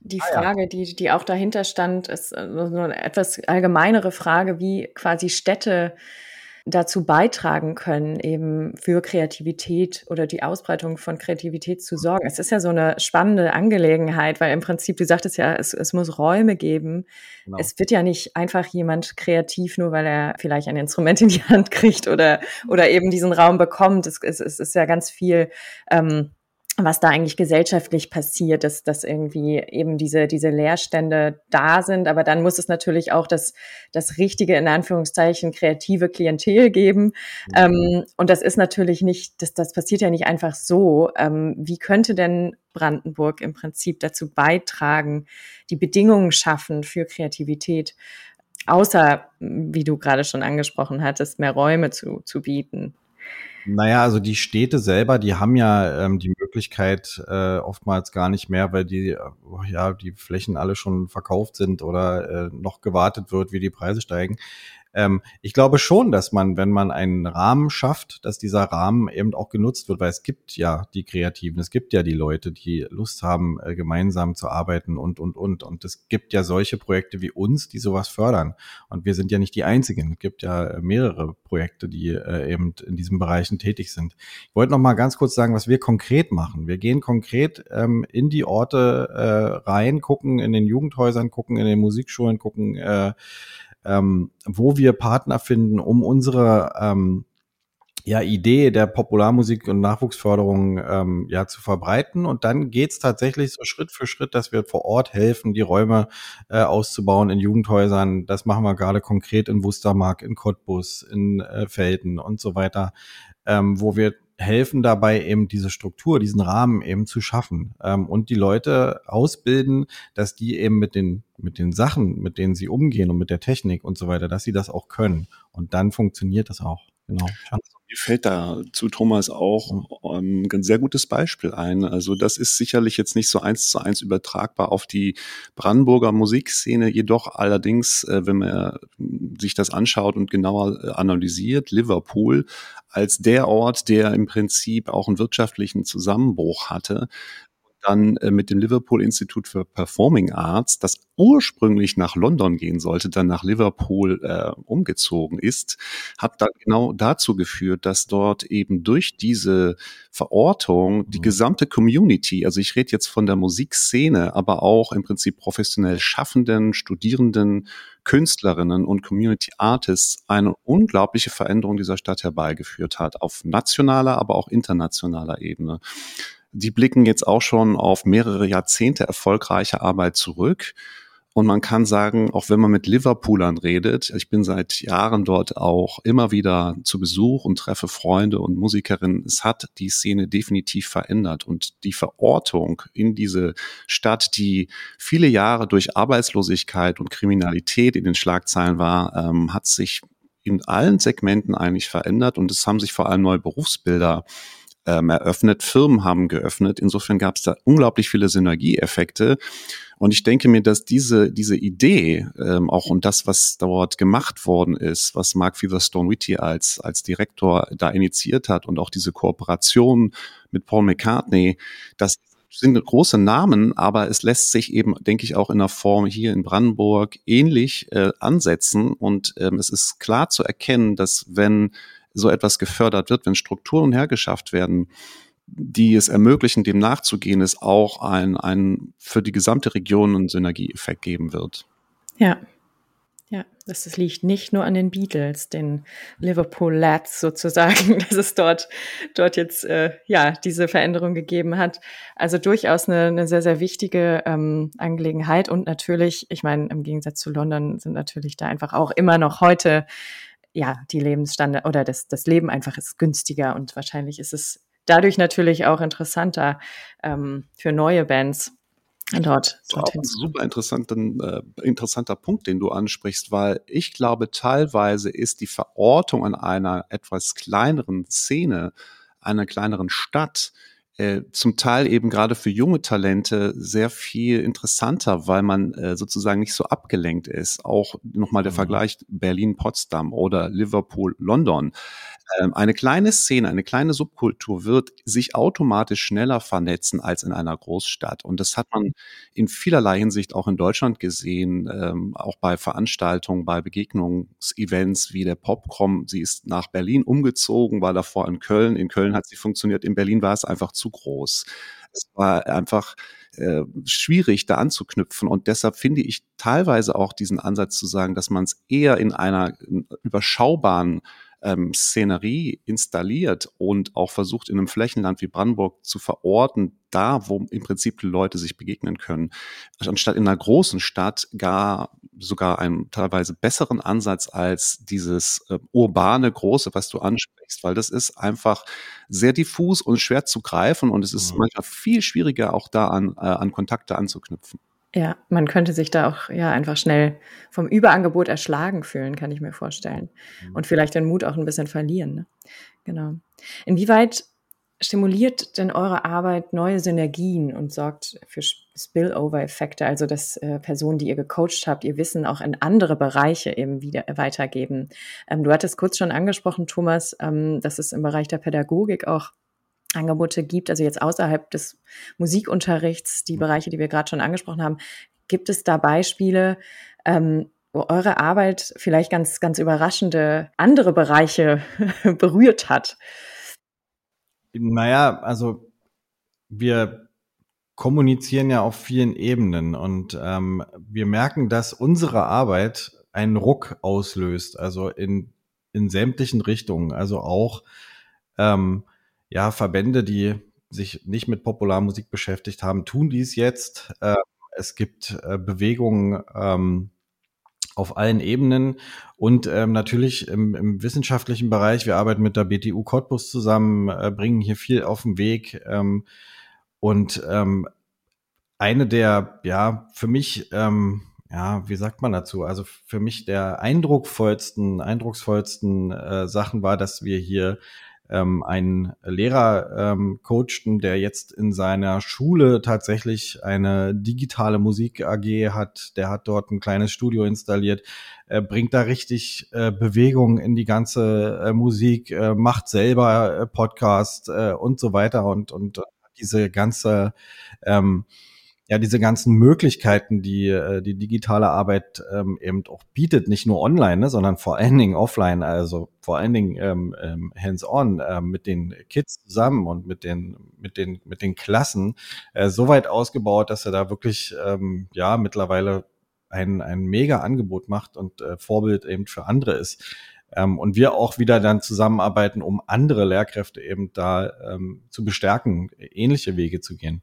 Speaker 1: die Frage, ah, ja. die, die auch dahinter stand, ist äh, so eine etwas allgemeinere Frage, wie quasi Städte dazu beitragen können, eben für Kreativität oder die Ausbreitung von Kreativität zu sorgen. Es ist ja so eine spannende Angelegenheit, weil im Prinzip, du sagtest ja, es, es muss Räume geben. Genau. Es wird ja nicht einfach jemand kreativ, nur weil er vielleicht ein Instrument in die Hand kriegt oder, oder eben diesen Raum bekommt. Es, es, es ist ja ganz viel ähm, was da eigentlich gesellschaftlich passiert, dass, dass irgendwie eben diese, diese Leerstände da sind. Aber dann muss es natürlich auch das, das richtige, in Anführungszeichen, kreative Klientel geben. Mhm. Ähm, und das ist natürlich nicht, das, das passiert ja nicht einfach so. Ähm, wie könnte denn Brandenburg im Prinzip dazu beitragen, die Bedingungen schaffen für Kreativität? Außer, wie du gerade schon angesprochen hattest, mehr Räume zu, zu bieten.
Speaker 3: Naja, also die Städte selber, die haben ja ähm, die Möglichkeit äh, oftmals gar nicht mehr, weil die, äh, ja, die Flächen alle schon verkauft sind oder äh, noch gewartet wird, wie die Preise steigen. Ähm, ich glaube schon, dass man, wenn man einen Rahmen schafft, dass dieser Rahmen eben auch genutzt wird, weil es gibt ja die Kreativen, es gibt ja die Leute, die Lust haben, äh, gemeinsam zu arbeiten und, und, und. Und es gibt ja solche Projekte wie uns, die sowas fördern. Und wir sind ja nicht die Einzigen. Es gibt ja mehrere Projekte, die äh, eben in diesen Bereichen tätig sind. Ich wollte noch mal ganz kurz sagen, was wir konkret machen. Wir gehen konkret ähm, in die Orte äh, rein, gucken in den Jugendhäusern, gucken in den Musikschulen, gucken äh, ähm, wo wir Partner finden, um unsere ähm, ja, Idee der Popularmusik und Nachwuchsförderung ähm, ja zu verbreiten. Und dann geht's tatsächlich so Schritt für Schritt, dass wir vor Ort helfen, die Räume äh, auszubauen in Jugendhäusern. Das machen wir gerade konkret in Wustermark, in Cottbus, in äh, Felden und so weiter, ähm, wo wir helfen dabei eben diese Struktur, diesen Rahmen eben zu schaffen ähm, und die Leute ausbilden, dass die eben mit den mit den Sachen, mit denen sie umgehen und mit der Technik und so weiter, dass sie das auch können und dann funktioniert das auch. Genau.
Speaker 2: Mir fällt da zu Thomas auch ähm, ein sehr gutes Beispiel ein. Also das ist sicherlich jetzt nicht so eins zu eins übertragbar auf die Brandenburger Musikszene, jedoch allerdings, äh, wenn man sich das anschaut und genauer äh, analysiert, Liverpool als der Ort, der im Prinzip auch einen wirtschaftlichen Zusammenbruch hatte, dann äh, mit dem Liverpool Institute for Performing Arts, das ursprünglich nach London gehen sollte, dann nach Liverpool äh, umgezogen ist, hat dann genau dazu geführt, dass dort eben durch diese Verortung die mhm. gesamte Community, also ich rede jetzt von der Musikszene, aber auch im Prinzip professionell Schaffenden, Studierenden, Künstlerinnen und Community Artists eine unglaubliche Veränderung dieser Stadt herbeigeführt hat, auf nationaler, aber auch internationaler Ebene. Die blicken jetzt auch schon auf mehrere Jahrzehnte erfolgreiche Arbeit zurück. Und man kann sagen, auch wenn man mit Liverpoolern redet, ich bin seit Jahren dort auch immer wieder zu Besuch und treffe Freunde und Musikerinnen, es hat die Szene definitiv verändert. Und die Verortung in diese Stadt, die viele Jahre durch Arbeitslosigkeit und Kriminalität in den Schlagzeilen war, ähm, hat sich in allen Segmenten eigentlich verändert und es haben sich vor allem neue Berufsbilder ähm, eröffnet, Firmen haben geöffnet. Insofern gab es da unglaublich viele Synergieeffekte. Und ich denke mir, dass diese, diese Idee ähm, auch und das, was dort gemacht worden ist, was Mark Featherstone Whitty als, als Direktor da initiiert hat und auch diese Kooperation mit Paul McCartney, das sind große Namen, aber es lässt sich eben, denke ich, auch in der Form hier in Brandenburg ähnlich äh, ansetzen. Und ähm, es ist klar zu erkennen, dass wenn so etwas gefördert wird, wenn Strukturen hergeschafft werden, die es ermöglichen, dem nachzugehen, es auch ein, ein für die gesamte Region einen Synergieeffekt geben wird.
Speaker 1: Ja. Ja, das, liegt nicht nur an den Beatles, den Liverpool Lads sozusagen, [LAUGHS] dass es dort, dort jetzt äh, ja diese Veränderung gegeben hat. Also durchaus eine, eine sehr, sehr wichtige ähm, Angelegenheit. Und natürlich, ich meine, im Gegensatz zu London sind natürlich da einfach auch immer noch heute ja, die Lebensstandard oder das, das Leben einfach ist günstiger und wahrscheinlich ist es dadurch natürlich auch interessanter ähm, für neue Bands. Dort,
Speaker 2: das ist auch ein super interessanter, äh, interessanter Punkt, den du ansprichst, weil ich glaube, teilweise ist die Verortung an einer etwas kleineren Szene, einer kleineren Stadt, äh, zum Teil eben gerade für junge Talente sehr viel interessanter, weil man äh, sozusagen nicht so abgelenkt ist. Auch nochmal der mhm. Vergleich Berlin-Potsdam oder Liverpool-London. Ähm, eine kleine Szene, eine kleine Subkultur wird sich automatisch schneller vernetzen als in einer Großstadt. Und das hat man in vielerlei Hinsicht auch in Deutschland gesehen, ähm, auch bei Veranstaltungen, bei Begegnungsevents wie der Popcom. Sie ist nach Berlin umgezogen, war davor in Köln. In Köln hat sie funktioniert, in Berlin war es einfach zu groß. Es war einfach äh, schwierig, da anzuknüpfen. Und deshalb finde ich teilweise auch diesen Ansatz zu sagen, dass man es eher in einer überschaubaren ähm, Szenerie installiert und auch versucht, in einem Flächenland wie Brandenburg zu verorten, da, wo im Prinzip die Leute sich begegnen können, anstatt in einer großen Stadt gar sogar einen teilweise besseren Ansatz als dieses äh, urbane Große, was du ansprichst, weil das ist einfach sehr diffus und schwer zu greifen und es ist mhm. manchmal viel schwieriger, auch da an, äh, an Kontakte anzuknüpfen.
Speaker 1: Ja, man könnte sich da auch ja einfach schnell vom Überangebot erschlagen fühlen, kann ich mir vorstellen. Mhm. Und vielleicht den Mut auch ein bisschen verlieren. Ne? Genau. Inwieweit stimuliert denn eure Arbeit neue Synergien und sorgt für Spillover-Effekte, also dass äh, Personen, die ihr gecoacht habt, ihr Wissen auch in andere Bereiche eben wieder weitergeben? Ähm, du hattest kurz schon angesprochen, Thomas, ähm, dass es im Bereich der Pädagogik auch Angebote gibt, also jetzt außerhalb des Musikunterrichts, die Bereiche, die wir gerade schon angesprochen haben. Gibt es da Beispiele, ähm, wo eure Arbeit vielleicht ganz, ganz überraschende andere Bereiche [LAUGHS] berührt hat?
Speaker 3: Naja, also wir kommunizieren ja auf vielen Ebenen und ähm, wir merken, dass unsere Arbeit einen Ruck auslöst, also in, in sämtlichen Richtungen, also auch ähm, ja, Verbände, die sich nicht mit Popularmusik beschäftigt haben, tun dies jetzt. Äh, es gibt äh, Bewegungen, ähm, auf allen Ebenen und ähm, natürlich im, im wissenschaftlichen Bereich. Wir arbeiten mit der BTU Cottbus zusammen, äh, bringen hier viel auf den Weg ähm, und ähm, eine der, ja, für mich, ähm, ja, wie sagt man dazu? Also für mich der eindrucksvollsten, eindrucksvollsten äh, Sachen war, dass wir hier ähm, einen Lehrer ähm, coachten, der jetzt in seiner Schule tatsächlich eine digitale Musik AG hat. Der hat dort ein kleines Studio installiert, äh, bringt da richtig äh, Bewegung in die ganze äh, Musik, äh, macht selber äh, Podcast äh, und so weiter und, und diese ganze ähm, ja diese ganzen Möglichkeiten, die äh, die digitale Arbeit ähm, eben auch bietet, nicht nur online, ne, sondern vor allen Dingen offline, also vor allen Dingen ähm, ähm, hands-on äh, mit den Kids zusammen und mit den mit den mit den Klassen äh, so weit ausgebaut, dass er da wirklich ähm, ja mittlerweile ein ein mega Angebot macht und äh, Vorbild eben für andere ist. Ähm, und wir auch wieder dann zusammenarbeiten, um andere Lehrkräfte eben da ähm, zu bestärken, ähnliche Wege zu gehen.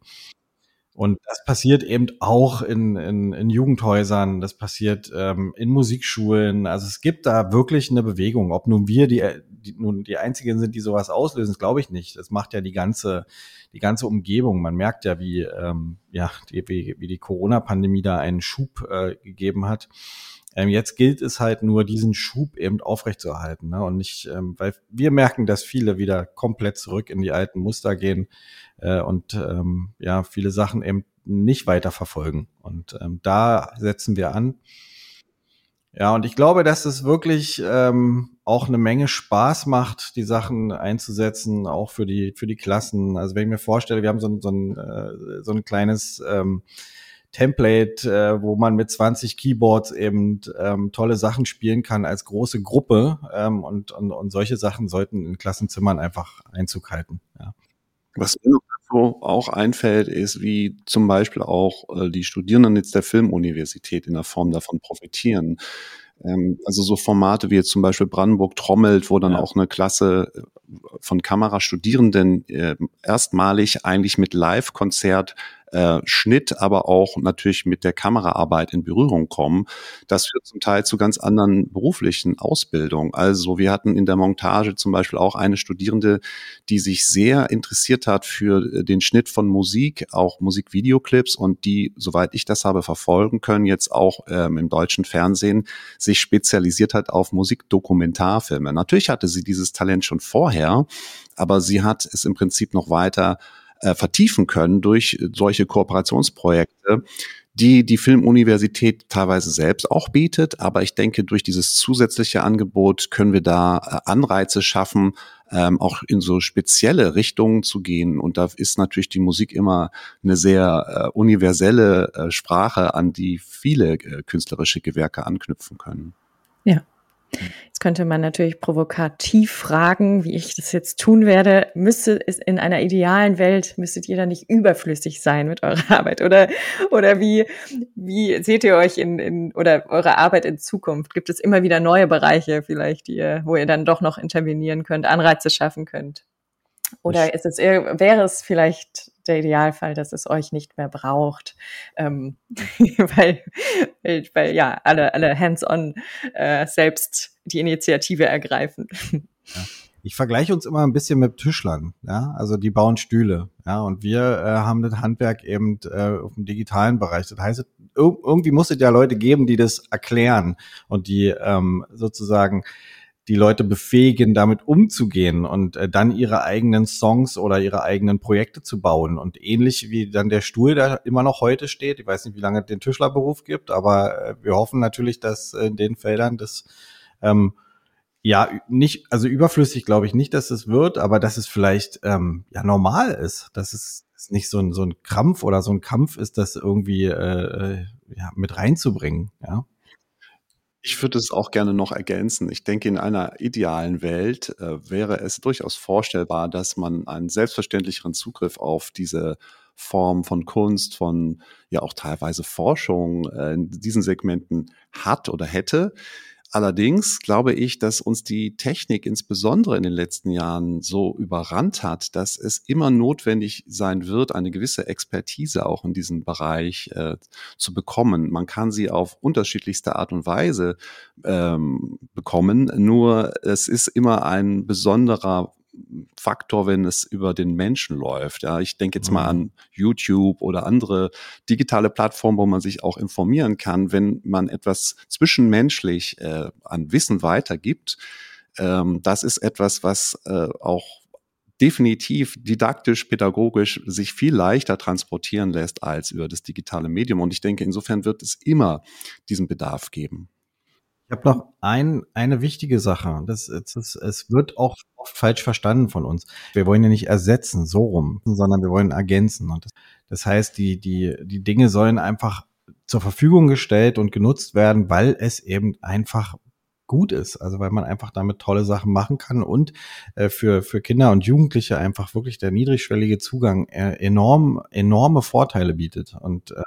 Speaker 3: Und das passiert eben auch in, in, in Jugendhäusern, das passiert ähm, in Musikschulen. Also es gibt da wirklich eine Bewegung. Ob nun wir die, die nun die einzigen sind, die sowas auslösen, glaube ich nicht. Das macht ja die ganze, die ganze Umgebung. Man merkt ja, wie, ähm, ja, die, wie, wie die Corona-Pandemie da einen Schub äh, gegeben hat. Ähm, jetzt gilt es halt nur, diesen Schub eben aufrechtzuerhalten. Ne? Und nicht, ähm, weil wir merken, dass viele wieder komplett zurück in die alten Muster gehen äh, und ähm, ja, viele Sachen eben nicht weiter verfolgen. Und ähm, da setzen wir an. Ja, und ich glaube, dass es wirklich ähm, auch eine Menge Spaß macht, die Sachen einzusetzen, auch für die für die Klassen. Also wenn ich mir vorstelle, wir haben so ein so ein, äh, so ein kleines ähm, Template, äh, wo man mit 20 Keyboards eben ähm, tolle Sachen spielen kann als große Gruppe. Ähm, und, und, und solche Sachen sollten in Klassenzimmern einfach Einzug halten. Ja.
Speaker 2: Was mir noch dazu auch einfällt, ist, wie zum Beispiel auch äh, die Studierenden jetzt der Filmuniversität in der Form davon profitieren. Ähm, also so Formate wie jetzt zum Beispiel Brandenburg trommelt, wo dann ja. auch eine Klasse äh, von Kamerastudierenden äh, erstmalig eigentlich mit Live-Konzert äh, Schnitt, aber auch natürlich mit der Kameraarbeit in Berührung kommen. Das führt zum Teil zu ganz anderen beruflichen Ausbildungen. Also wir hatten in der Montage zum Beispiel auch eine Studierende, die sich sehr interessiert hat für äh, den Schnitt von Musik, auch Musikvideoclips und die, soweit ich das habe verfolgen können, jetzt auch ähm, im deutschen Fernsehen sich spezialisiert hat auf Musikdokumentarfilme. Natürlich hatte sie dieses Talent schon vorher, aber sie hat es im Prinzip noch weiter äh, vertiefen können durch solche Kooperationsprojekte, die die Filmuniversität teilweise selbst auch bietet. Aber ich denke, durch dieses zusätzliche Angebot können wir da äh, Anreize schaffen, ähm, auch in so spezielle Richtungen zu gehen. Und da ist natürlich die Musik immer eine sehr äh, universelle äh, Sprache, an die viele äh, künstlerische Gewerke anknüpfen können.
Speaker 1: Ja, Jetzt könnte man natürlich provokativ fragen, wie ich das jetzt tun werde. Müsste es in einer idealen Welt, müsstet ihr da nicht überflüssig sein mit eurer Arbeit? Oder, oder wie, wie seht ihr euch in, in, oder eure Arbeit in Zukunft? Gibt es immer wieder neue Bereiche vielleicht, die ihr, wo ihr dann doch noch intervenieren könnt, Anreize schaffen könnt? Oder ist es, wäre es vielleicht der Idealfall, dass es euch nicht mehr braucht, ähm, [LAUGHS] weil, weil ja alle alle hands-on äh, selbst die Initiative ergreifen.
Speaker 3: Ja. Ich vergleiche uns immer ein bisschen mit Tischlern, ja, also die bauen Stühle, ja, und wir äh, haben das Handwerk eben äh, auf dem digitalen Bereich. Das heißt, irgendwie muss es ja Leute geben, die das erklären und die ähm, sozusagen die Leute befähigen, damit umzugehen und äh, dann ihre eigenen Songs oder ihre eigenen Projekte zu bauen. Und ähnlich wie dann der Stuhl, der immer noch heute steht, ich weiß nicht, wie lange es den Tischlerberuf gibt, aber äh, wir hoffen natürlich, dass in den Feldern das ähm, ja, nicht, also überflüssig glaube ich nicht, dass es wird, aber dass es vielleicht ähm, ja normal ist, dass es nicht so ein, so ein Krampf oder so ein Kampf ist, das irgendwie äh, äh ja, mit reinzubringen, ja.
Speaker 2: Ich würde es auch gerne noch ergänzen. Ich denke, in einer idealen Welt äh, wäre es durchaus vorstellbar, dass man einen selbstverständlicheren Zugriff auf diese Form von Kunst, von ja auch teilweise Forschung äh, in diesen Segmenten hat oder hätte. Allerdings glaube ich, dass uns die Technik insbesondere in den letzten Jahren so überrannt hat, dass es immer notwendig sein wird, eine gewisse Expertise auch in diesem Bereich äh, zu bekommen. Man kann sie auf unterschiedlichste Art und Weise ähm, bekommen, nur es ist immer ein besonderer Faktor, wenn es über den Menschen läuft. Ja, ich denke jetzt mal mhm. an YouTube oder andere digitale Plattformen, wo man sich auch informieren kann, wenn man etwas zwischenmenschlich äh, an Wissen weitergibt. Ähm, das ist etwas, was äh, auch definitiv didaktisch, pädagogisch sich viel leichter transportieren lässt als über das digitale Medium. Und ich denke, insofern wird es immer diesen Bedarf geben.
Speaker 3: Ich habe noch ein, eine wichtige Sache. Das, das, es wird auch oft falsch verstanden von uns. Wir wollen ja nicht ersetzen, so rum, sondern wir wollen ergänzen. Und das, das heißt, die, die, die Dinge sollen einfach zur Verfügung gestellt und genutzt werden, weil es eben einfach gut ist. Also weil man einfach damit tolle Sachen machen kann und äh, für, für Kinder und Jugendliche einfach wirklich der niedrigschwellige Zugang äh, enorm, enorme Vorteile bietet. Und äh,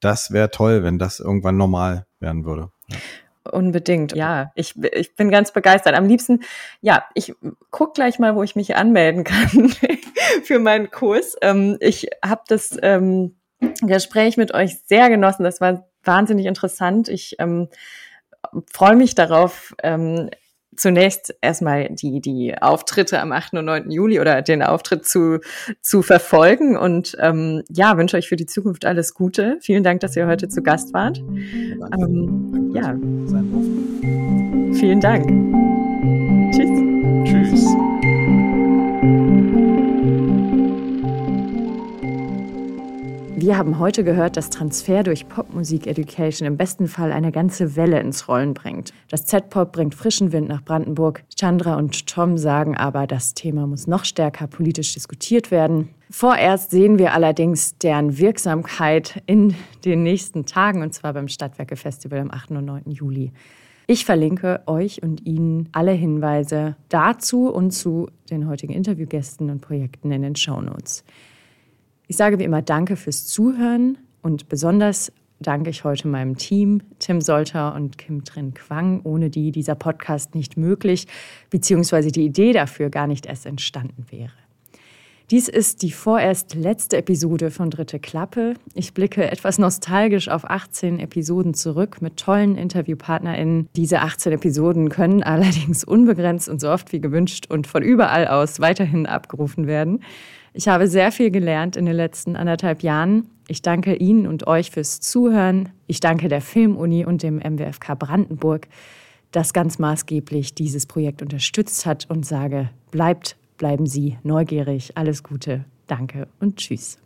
Speaker 3: das wäre toll, wenn das irgendwann normal werden würde. Ja.
Speaker 1: Unbedingt, ja. Ich, ich bin ganz begeistert. Am liebsten, ja, ich guck gleich mal, wo ich mich anmelden kann [LAUGHS] für meinen Kurs. Ähm, ich habe das ähm, Gespräch mit euch sehr genossen. Das war wahnsinnig interessant. Ich ähm, freue mich darauf, ähm, zunächst erstmal die, die Auftritte am 8. und 9. Juli oder den Auftritt zu, zu verfolgen. Und ähm, ja, wünsche euch für die Zukunft alles Gute. Vielen Dank, dass ihr heute zu Gast wart. Ähm, ja. Vielen Dank. Wir haben heute gehört, dass Transfer durch Popmusik Education im besten Fall eine ganze Welle ins Rollen bringt. Das Z-Pop bringt frischen Wind nach Brandenburg. Chandra und Tom sagen aber, das Thema muss noch stärker politisch diskutiert werden. Vorerst sehen wir allerdings deren Wirksamkeit in den nächsten Tagen, und zwar beim Stadtwerke Festival am 8. und 9. Juli. Ich verlinke euch und Ihnen alle Hinweise dazu und zu den heutigen Interviewgästen und Projekten in den Shownotes. Ich sage wie immer Danke fürs Zuhören und besonders danke ich heute meinem Team, Tim Solter und Kim Trin Quang, ohne die dieser Podcast nicht möglich bzw. die Idee dafür gar nicht erst entstanden wäre. Dies ist die vorerst letzte Episode von Dritte Klappe. Ich blicke etwas nostalgisch auf 18 Episoden zurück mit tollen InterviewpartnerInnen. Diese 18 Episoden können allerdings unbegrenzt und so oft wie gewünscht und von überall aus weiterhin abgerufen werden. Ich habe sehr viel gelernt in den letzten anderthalb Jahren. Ich danke Ihnen und euch fürs Zuhören. Ich danke der Filmuni und dem MWFK Brandenburg, das ganz maßgeblich dieses Projekt unterstützt hat und sage, bleibt, bleiben Sie neugierig. Alles Gute. Danke und tschüss.